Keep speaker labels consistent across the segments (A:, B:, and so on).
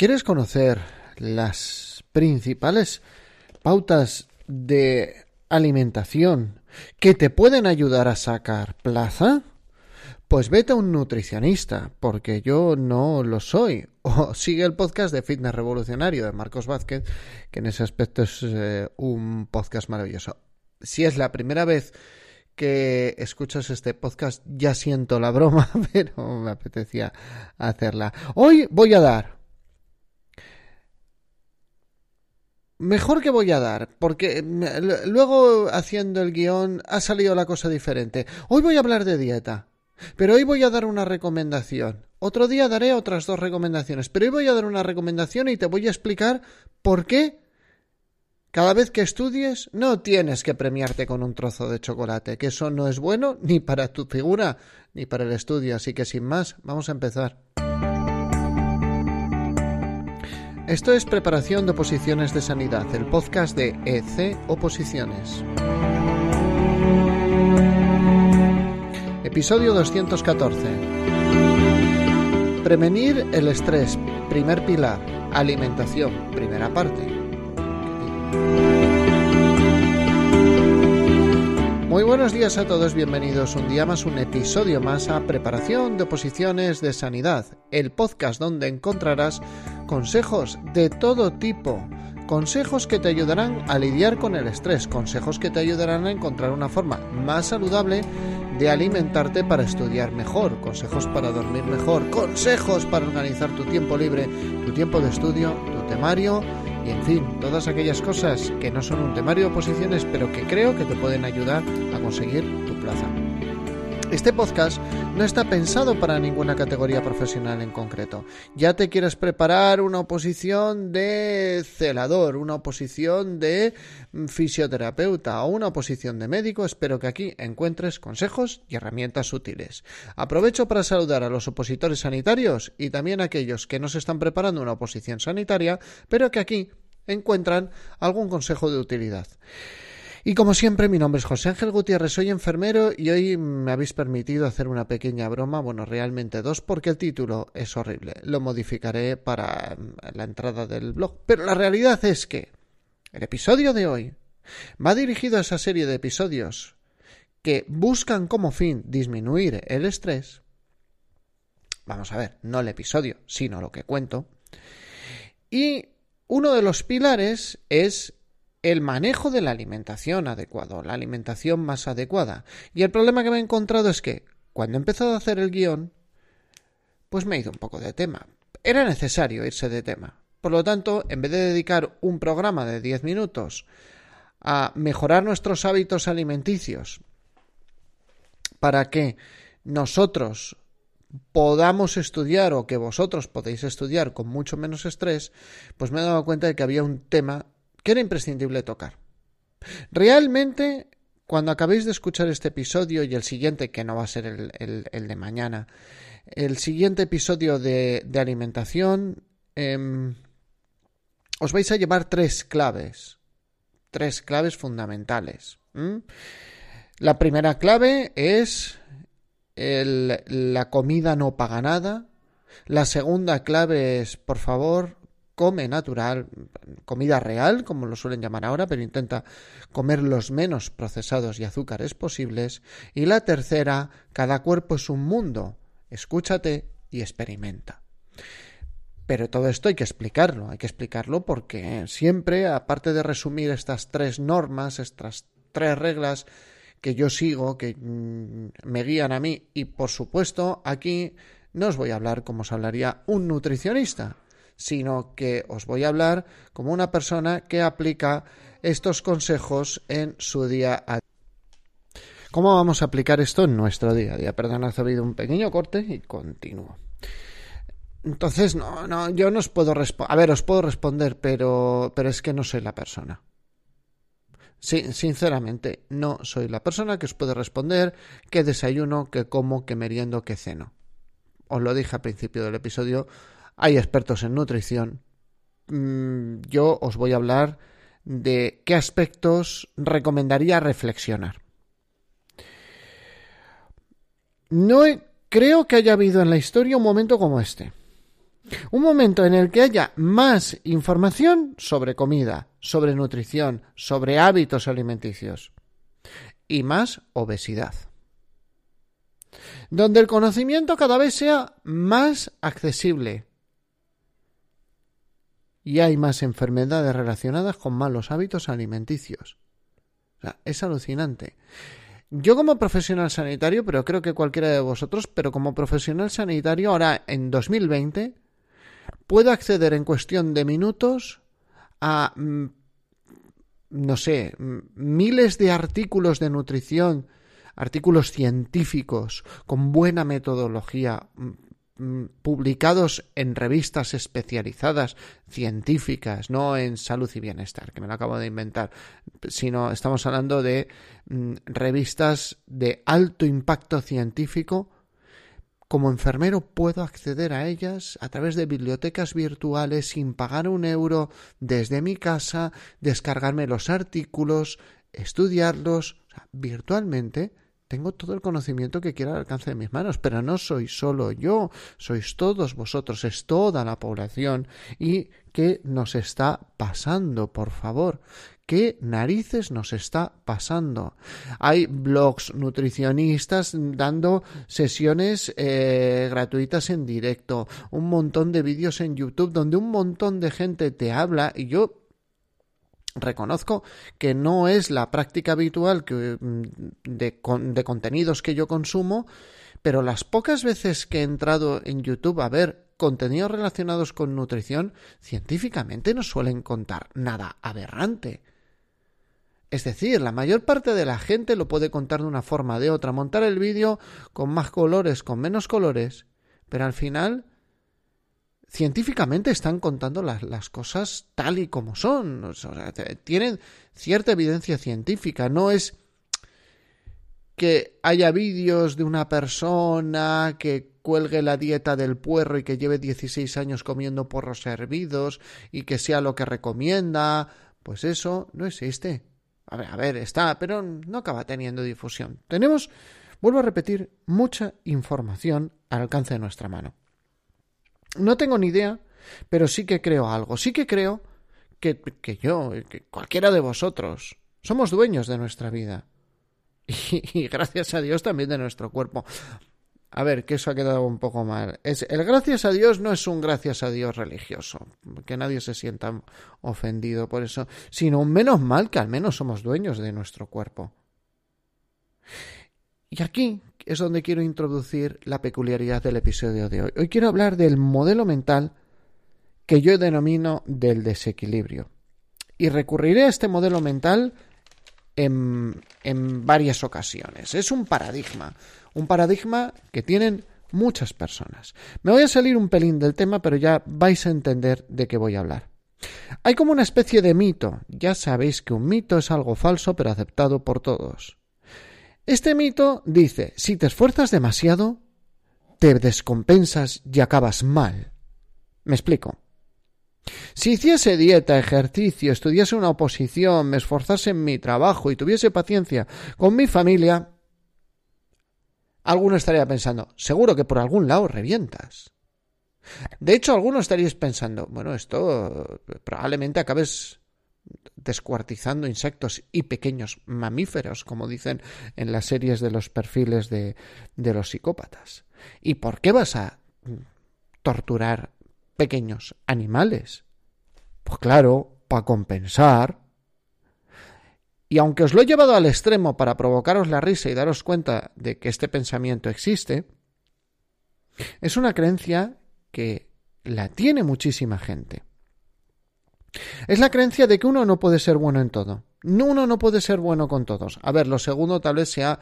A: ¿Quieres conocer las principales pautas de alimentación que te pueden ayudar a sacar plaza? Pues vete a un nutricionista, porque yo no lo soy. O sigue el podcast de Fitness Revolucionario de Marcos Vázquez, que en ese aspecto es eh, un podcast maravilloso. Si es la primera vez que escuchas este podcast, ya siento la broma, pero me apetecía hacerla. Hoy voy a dar Mejor que voy a dar, porque luego haciendo el guion ha salido la cosa diferente. Hoy voy a hablar de dieta, pero hoy voy a dar una recomendación. Otro día daré otras dos recomendaciones, pero hoy voy a dar una recomendación y te voy a explicar por qué cada vez que estudies no tienes que premiarte con un trozo de chocolate, que eso no es bueno ni para tu figura ni para el estudio. Así que sin más, vamos a empezar. Esto es Preparación de Oposiciones de Sanidad, el podcast de EC Oposiciones. Episodio 214. Prevenir el estrés, primer pilar. Alimentación, primera parte. Muy buenos días a todos, bienvenidos un día más, un episodio más a Preparación de Oposiciones de Sanidad, el podcast donde encontrarás consejos de todo tipo, consejos que te ayudarán a lidiar con el estrés, consejos que te ayudarán a encontrar una forma más saludable de alimentarte para estudiar mejor, consejos para dormir mejor, consejos para organizar tu tiempo libre, tu tiempo de estudio, tu temario y en fin, todas aquellas cosas que no son un temario de oposiciones, pero que creo que te pueden ayudar a conseguir tu plaza. Este podcast no está pensado para ninguna categoría profesional en concreto. Ya te quieres preparar una oposición de celador, una oposición de fisioterapeuta o una oposición de médico, espero que aquí encuentres consejos y herramientas útiles. Aprovecho para saludar a los opositores sanitarios y también a aquellos que no se están preparando una oposición sanitaria, pero que aquí encuentran algún consejo de utilidad. Y como siempre, mi nombre es José Ángel Gutiérrez, soy enfermero y hoy me habéis permitido hacer una pequeña broma, bueno, realmente dos, porque el título es horrible. Lo modificaré para la entrada del blog. Pero la realidad es que el episodio de hoy va dirigido a esa serie de episodios que buscan como fin disminuir el estrés. Vamos a ver, no el episodio, sino lo que cuento. Y uno de los pilares es el manejo de la alimentación adecuado, la alimentación más adecuada. Y el problema que me he encontrado es que cuando he empezado a hacer el guion, pues me he ido un poco de tema. Era necesario irse de tema. Por lo tanto, en vez de dedicar un programa de 10 minutos a mejorar nuestros hábitos alimenticios para que nosotros podamos estudiar o que vosotros podéis estudiar con mucho menos estrés, pues me he dado cuenta de que había un tema que era imprescindible tocar. Realmente, cuando acabéis de escuchar este episodio y el siguiente, que no va a ser el, de mañana, el siguiente episodio de, alimentación, em, os vais a llevar tres claves, tres claves fundamentales. La primera clave es la comida no paga nada. La segunda clave es, por favor, come natural, comida real, como lo suelen llamar ahora, pero intenta comer los menos procesados y azúcares posibles. Y la tercera, cada cuerpo es un mundo. Escúchate y experimenta. Pero todo esto hay que explicarlo, hay que explicarlo porque siempre, aparte de resumir estas tres normas, estas tres reglas que yo sigo, que mm, me guían a mí, y por supuesto aquí no os voy a hablar como os hablaría un nutricionista, sino que os voy a hablar como una persona que aplica estos consejos en su día a día. ¿Cómo vamos a aplicar esto en nuestro día a día? Perdón, ha habido un pequeño corte y continúo. Entonces, no, no, yo no os puedo responder. A ver, os puedo responder, pero, pero es que no soy la persona. Sí, sinceramente, no soy la persona que os puede responder qué desayuno, qué como, qué meriendo, qué ceno. Os lo dije al principio del episodio, hay expertos en nutrición. Mm, yo os voy a hablar de qué aspectos recomendaría reflexionar. No creo que haya habido en la historia un momento como este. Un momento en el que haya más información sobre comida, sobre nutrición, sobre hábitos alimenticios y más obesidad. Donde el conocimiento cada vez sea más accesible y hay más enfermedades relacionadas con malos hábitos alimenticios. es alucinante. Yo como profesional sanitario, pero creo que cualquiera de vosotros, pero como profesional sanitario ahora en 2020 puedo acceder en cuestión de minutos a, mm, no sé, mm, miles de artículos de nutrición, artículos científicos con buena metodología, mm, publicados en revistas especializadas científicas, no en salud y bienestar, que me lo acabo de inventar, sino estamos hablando de revistas de alto impacto científico como enfermero puedo acceder a ellas a través de bibliotecas virtuales sin pagar un euro desde mi casa, descargarme los artículos, estudiarlos virtualmente. Tengo todo el conocimiento que quiera al alcance de mis manos, pero no soy solo yo, sois todos vosotros, es toda la población. ¿Y qué nos está pasando, por favor? ¿Qué narices nos está pasando? Hay blogs nutricionistas dando sesiones eh, gratuitas en directo, un montón de vídeos en YouTube donde un montón de gente te habla y yo Reconozco que no es la práctica habitual mm, de, de, contenidos que yo consumo, pero las pocas veces que he entrado en YouTube a ver contenidos relacionados con nutrición, científicamente no suelen contar nada aberrante. Es decir, la mayor parte de la gente lo puede contar de una forma o de otra, montar el vídeo con más colores, con menos colores, pero al final científicamente están contando las, las cosas tal y como son. Tienen cierta evidencia científica, no es que haya vídeos de una persona que cuelgue la dieta del puerro y que lleve 16 años comiendo porros hervidos y que sea lo que recomienda, pues eso no existe. A ver, a ver, está, pero no acaba teniendo difusión. Tenemos, vuelvo a repetir, mucha información al alcance de nuestra mano. No tengo ni idea, pero sí que creo algo. Sí que creo que, que yo, que cualquiera de vosotros, somos dueños de nuestra vida. y gracias a Dios también de nuestro cuerpo. A ver, que eso ha quedado un poco mal. Es, el gracias a Dios no es un gracias a Dios religioso, que nadie se sienta ofendido por eso, sino un menos mal que al menos somos dueños de nuestro cuerpo. Y aquí es donde quiero introducir la peculiaridad del episodio de hoy. Hoy quiero hablar del modelo mental que yo denomino del desequilibrio. Y recurriré a este modelo mental en, en varias ocasiones. Es un paradigma, un paradigma que tienen muchas personas. Me voy a salir un pelín del tema, pero ya vais a entender de qué voy a hablar. Hay como una especie de mito. Ya sabéis que un mito es algo falso pero aceptado por todos. Este mito dice, si te esfuerzas demasiado, te descompensas y acabas mal. Me explico. Si hiciese dieta, ejercicio, estudiase una oposición, me esforzase en mi trabajo y tuviese paciencia con mi familia, alguno estaría pensando, seguro que por algún lado revientas. De hecho, algunos estaríais pensando, bueno, esto probablemente acabes descuartizando insectos y pequeños mamíferos, como dicen en las series de los perfiles de, de los psicópatas. ¿Y por qué vas a torturar pequeños animales? Pues claro, para compensar. Y aunque os lo he llevado al extremo para provocaros la risa y daros cuenta de que este pensamiento existe, es una creencia que la tiene muchísima gente. Es la creencia de que uno no puede ser bueno en todo. Uno no puede ser bueno con todos. A ver, lo segundo tal vez sea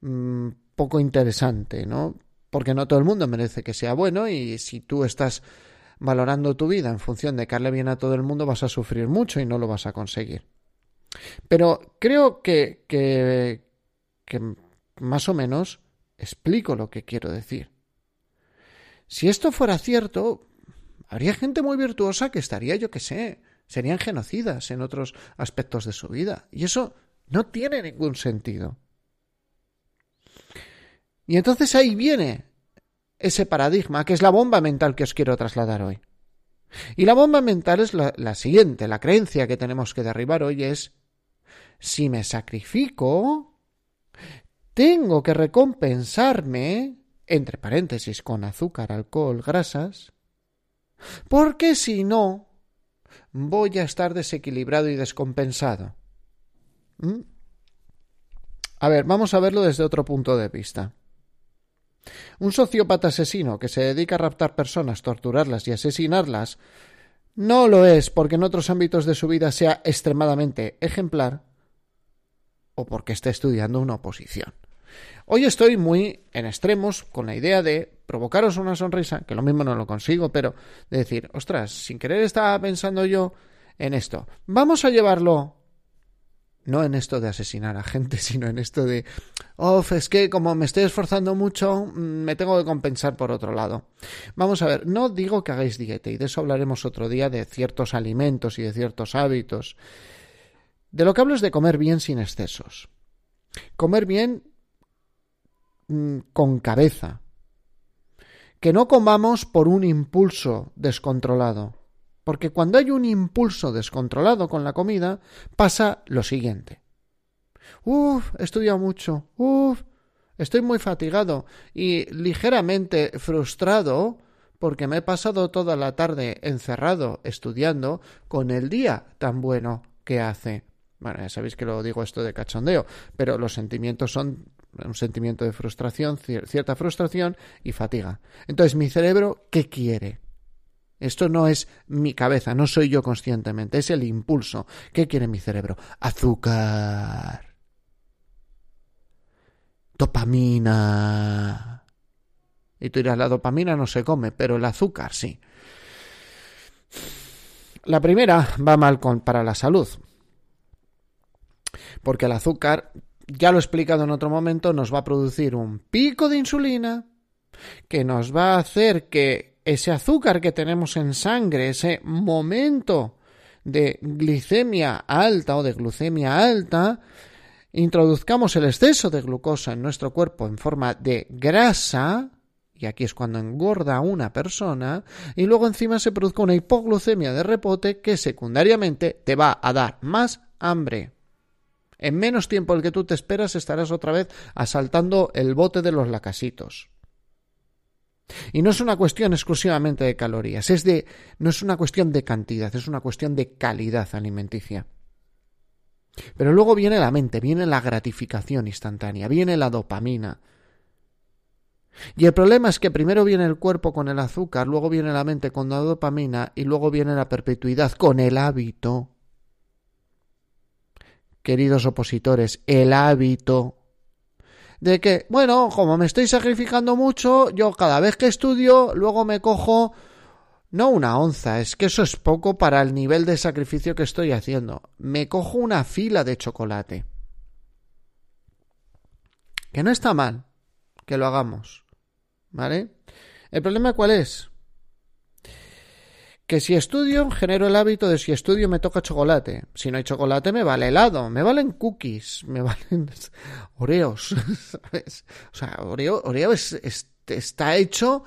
A: mm, poco interesante, ¿no? Porque no todo el mundo merece que sea bueno y si tú estás valorando tu vida en función de que bien a todo el mundo, vas a sufrir mucho y no lo vas a conseguir. Pero creo que, que, que más o menos explico lo que quiero decir. Si esto fuera cierto, habría gente muy virtuosa que estaría, yo que sé, serían genocidas en otros aspectos de su vida. Y eso no tiene ningún sentido. Y entonces ahí viene ese paradigma, que es la bomba mental que os quiero trasladar hoy. Y la bomba mental es la, la siguiente, la creencia que tenemos que derribar hoy es, si me sacrifico, tengo que recompensarme, entre paréntesis, con azúcar, alcohol, grasas, porque si no, voy a estar desequilibrado y descompensado. ¿Mm? A ver, vamos a verlo desde otro punto de vista. Un sociópata asesino que se dedica a raptar personas, torturarlas y asesinarlas no lo es porque en otros ámbitos de su vida sea extremadamente ejemplar o porque esté estudiando una oposición. Hoy estoy muy en extremos con la idea de provocaros una sonrisa, que lo mismo no lo consigo, pero de decir, ostras, sin querer estaba pensando yo en esto. Vamos a llevarlo no en esto de asesinar a gente, sino en esto de, oh, es que como me estoy esforzando mucho, mm, me tengo que compensar por otro lado. Vamos a ver, no digo que hagáis dieta, y de eso hablaremos otro día, de ciertos alimentos y de ciertos hábitos. De lo que hablo es de comer bien sin excesos. Comer bien mm, con cabeza. Que no comamos por un impulso descontrolado. Porque cuando hay un impulso descontrolado con la comida, pasa lo siguiente. Uf, he estudiado mucho. Uf, estoy muy fatigado y ligeramente frustrado porque me he pasado toda la tarde encerrado estudiando con el día tan bueno que hace. Bueno, ya sabéis que lo digo esto de cachondeo, pero los sentimientos son un sentimiento de frustración, cierta frustración y fatiga. Entonces, mi cerebro, ¿qué quiere? Esto no es mi cabeza, no soy yo conscientemente, es el impulso. ¿Qué quiere mi cerebro? Azúcar. Dopamina. Y tú dirás, la dopamina no se come, pero el azúcar sí. La primera va mal con, para la salud. Porque el azúcar, ya lo he explicado en otro momento, nos va a producir un pico de insulina que nos va a hacer que ese azúcar que tenemos en sangre, ese momento de glicemia alta o de glucemia alta, introduzcamos el exceso de glucosa en nuestro cuerpo en forma de grasa, y aquí es cuando engorda una persona, y luego encima se produzca una hipoglucemia de repote que secundariamente te va a dar más hambre. En menos tiempo del que tú te esperas estarás otra vez asaltando el bote de los lacasitos. Y no es una cuestión exclusivamente de calorías, es de, no es una cuestión de cantidad, es una cuestión de calidad alimenticia. Pero luego viene la mente, viene la gratificación instantánea, viene la dopamina. Y el problema es que primero viene el cuerpo con el azúcar, luego viene la mente con la dopamina y luego viene la perpetuidad con el hábito. Queridos opositores, el hábito de que, bueno, como me estoy sacrificando mucho, yo cada vez que estudio, luego me cojo no una onza, es que eso es poco para el nivel de sacrificio que estoy haciendo. Me cojo una fila de chocolate. Que no está mal que lo hagamos. ¿Vale? ¿El problema cuál es? Que si estudio genero el hábito de si estudio me toca chocolate. Si no hay chocolate me vale helado, me valen cookies, me valen oreos. ¿sabes? O sea, oreo, oreo está hecho,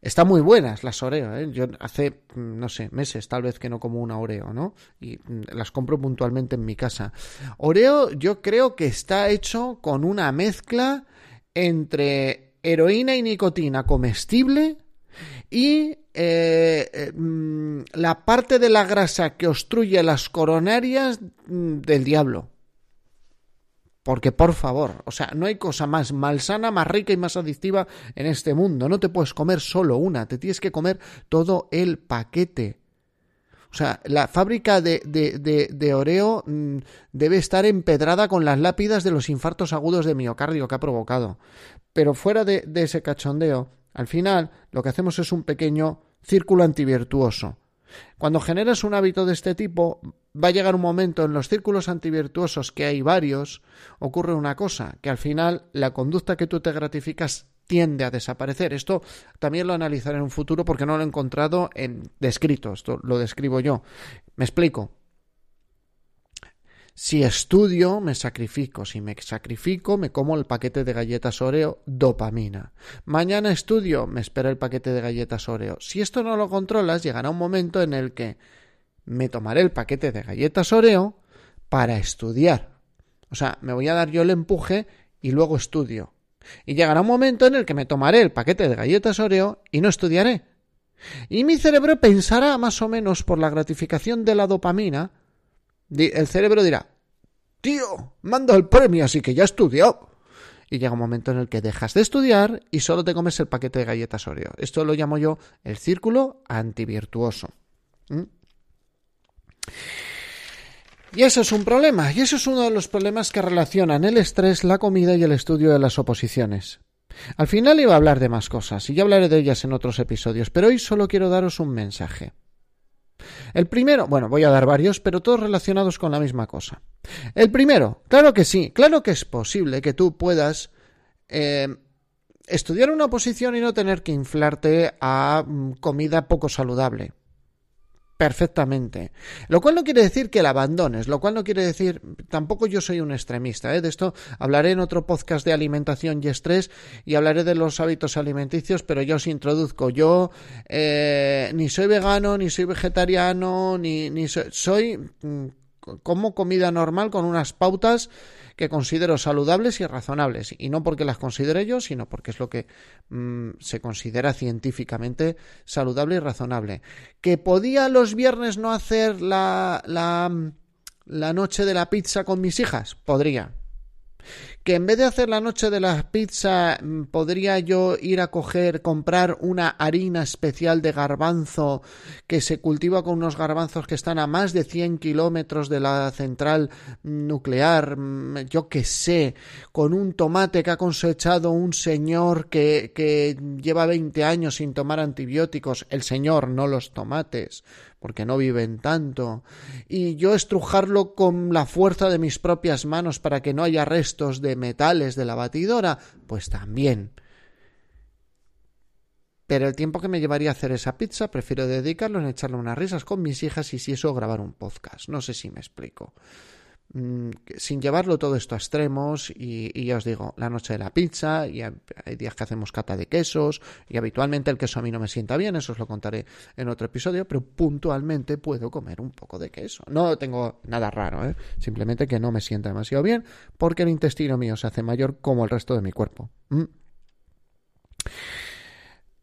A: está muy buenas las oreo. ¿eh? Yo hace, no sé, meses tal vez que no como una oreo, ¿no? Y las compro puntualmente en mi casa. Oreo yo creo que está hecho con una mezcla entre heroína y nicotina comestible y eh, eh, mm, la parte de la grasa que obstruye las coronarias mm, del diablo. Porque, por favor, o sea, no hay cosa más malsana, más rica y más adictiva en este mundo. No te puedes comer solo una, te tienes que comer todo el paquete. O sea, la fábrica de, de, de, Oreo mm, debe estar empedrada con las lápidas de los infartos agudos de miocardio que ha provocado. Pero fuera de, de ese cachondeo, al final lo que hacemos es un pequeño círculo antivirtuoso. Cuando generas un hábito de este tipo, va a llegar un momento en los círculos antivirtuosos, que hay varios, ocurre una cosa, que al final la conducta que tú te gratificas tiende a desaparecer. Esto también lo analizaré en un futuro porque no lo he encontrado en descrito, esto lo describo yo. Me explico. Si estudio, me sacrifico. Si me sacrifico, me como el paquete de galletas Oreo, dopamina. Mañana estudio, me espera el paquete de galletas Oreo. Si esto no lo controlas, llegará un momento en el que me tomaré el paquete de galletas Oreo para estudiar. O sea, me voy a dar yo el empuje y luego estudio. Y llegará un momento en el que me tomaré el paquete de galletas Oreo y no estudiaré. Y mi cerebro pensará más o menos por la gratificación de la dopamina el cerebro dirá, tío, mando el premio, así que ya estudió. Y llega un momento en el que dejas de estudiar y solo te comes el paquete de galletas Oreo. Esto lo llamo yo el círculo antivirtuoso. ¿Mm? Y eso es un problema, y eso es uno de los problemas que relacionan el estrés, la comida y el estudio de las oposiciones. Al final iba a hablar de más cosas, y ya hablaré de ellas en otros episodios, pero hoy solo quiero daros un mensaje. El primero, bueno, voy a dar varios, pero todos relacionados con la misma cosa. El primero, claro que sí, claro que es posible que tú puedas eh, estudiar una posición y no tener que inflarte a mm, comida poco saludable perfectamente. Lo cual no quiere decir que la abandones, lo cual no quiere decir, tampoco yo soy un extremista, ¿eh? de esto hablaré en otro podcast de alimentación y estrés y hablaré de los hábitos alimenticios, pero yo os introduzco, yo eh, ni soy vegano, ni soy vegetariano, ni, ni soy, soy mm, como comida normal con unas pautas que considero saludables y razonables. Y no porque las considere yo, sino porque es lo que mm, se considera científicamente saludable y razonable. ¿Que podía los viernes no hacer la, la, la noche de la pizza con mis hijas? Podría que en vez de hacer la noche de la pizza mm, podría yo ir a coger, comprar una harina especial de garbanzo que se cultiva con unos garbanzos que están a más de 100 kilómetros de la central nuclear, mm, yo que sé, con un tomate que ha cosechado un señor que, que lleva 20 años sin tomar antibióticos, el señor, no los tomates, porque no viven tanto, y yo estrujarlo con la fuerza de mis propias manos para que no haya restos de metales de la batidora, pues también. Pero el tiempo que me llevaría a hacer esa pizza prefiero dedicarlo en echarle unas risas con mis hijas y si eso grabar un podcast. No sé si me explico. Mm, sin llevarlo todo esto a extremos y, ya os digo, la noche de la pizza y hay días que hacemos cata de quesos y habitualmente el queso a mí no me sienta bien, eso os lo contaré en otro episodio, pero puntualmente puedo comer un poco de queso. No tengo nada raro, ¿eh? simplemente que no me sienta demasiado bien porque el intestino mío se hace mayor como el resto de mi cuerpo.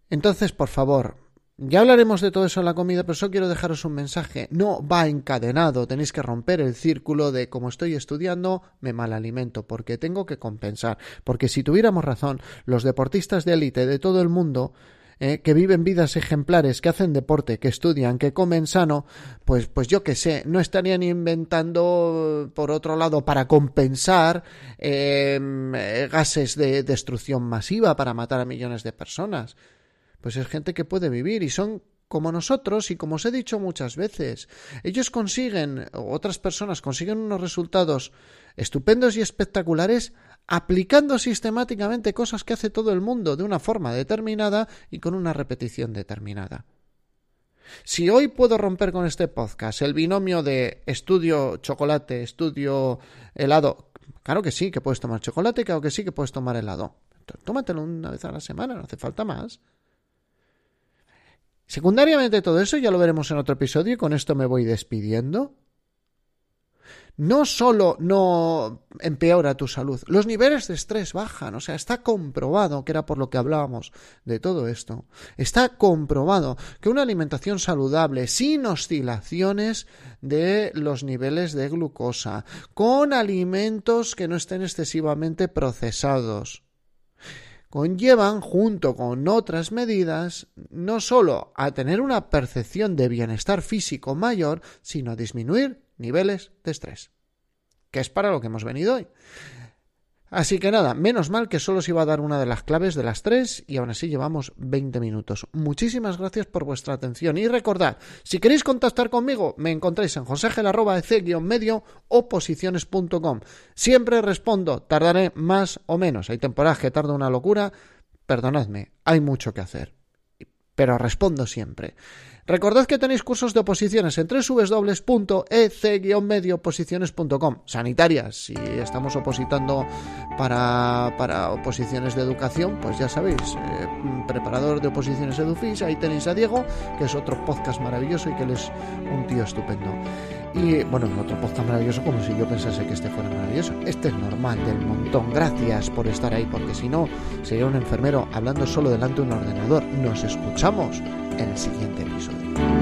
A: Entonces, por favor, ya hablaremos de todo eso en la comida, pero solo quiero dejaros un mensaje. No va encadenado, tenéis que romper el círculo de como estoy estudiando, me mal alimento, porque tengo que compensar. Porque si tuviéramos razón, los deportistas de élite de todo el mundo eh, que viven vidas ejemplares, que hacen deporte, que estudian, que comen sano, pues, pues yo qué sé, no estarían inventando, por otro lado, para compensar em, gases de destrucción masiva para matar a millones de personas pues es gente que puede vivir y son como nosotros y como os he dicho muchas veces. Ellos consiguen, otras personas consiguen unos resultados estupendos y espectaculares aplicando sistemáticamente cosas que hace todo el mundo de una forma determinada y con una repetición determinada. Si hoy puedo romper con este podcast el binomio de estudio chocolate, estudio helado, claro que sí que puedes tomar chocolate, claro que sí que puedes tomar helado. Tómatelo una vez a la semana, no hace falta más. Secundariamente todo eso ya lo veremos en otro episodio y con esto me voy despidiendo. No solo no empeora tu salud, los niveles de estrés bajan, o sea, está comprobado, que era por lo que hablábamos de todo esto, está comprobado que una alimentación saludable, sin oscilaciones de los niveles de glucosa, con alimentos que no estén excesivamente procesados, conllevan, junto con otras medidas, no solo a tener una percepción de bienestar físico mayor, sino a disminuir niveles de estrés, que es para lo que hemos venido hoy. Así que nada, menos mal que solo os iba a dar una de las claves de las tres y aún así llevamos 20 minutos. Muchísimas gracias por vuestra atención y recordad, si queréis contactar conmigo, me encontráis en josegel.ec-medio o posiciones.com. Siempre respondo, tardaré más o menos. Hay temporadas que tarda una locura, perdonadme, hay mucho que hacer. Pero respondo siempre. Recordad que tenéis cursos de oposiciones en www.ec-medioposiciones.com. Sanitarias, si estamos opositando para, para, oposiciones de educación, pues ya sabéis, eh, preparador de oposiciones Edufis, ahí tenéis a Diego, que es otro podcast maravilloso y que él es un tío estupendo. Y bueno, otro podcast maravilloso, como si yo pensase que este fuera maravilloso. Este es normal, del montón. Gracias por estar ahí, porque si no, sería un enfermero hablando solo delante de un ordenador. Nos escuchamos en el siguiente episodio.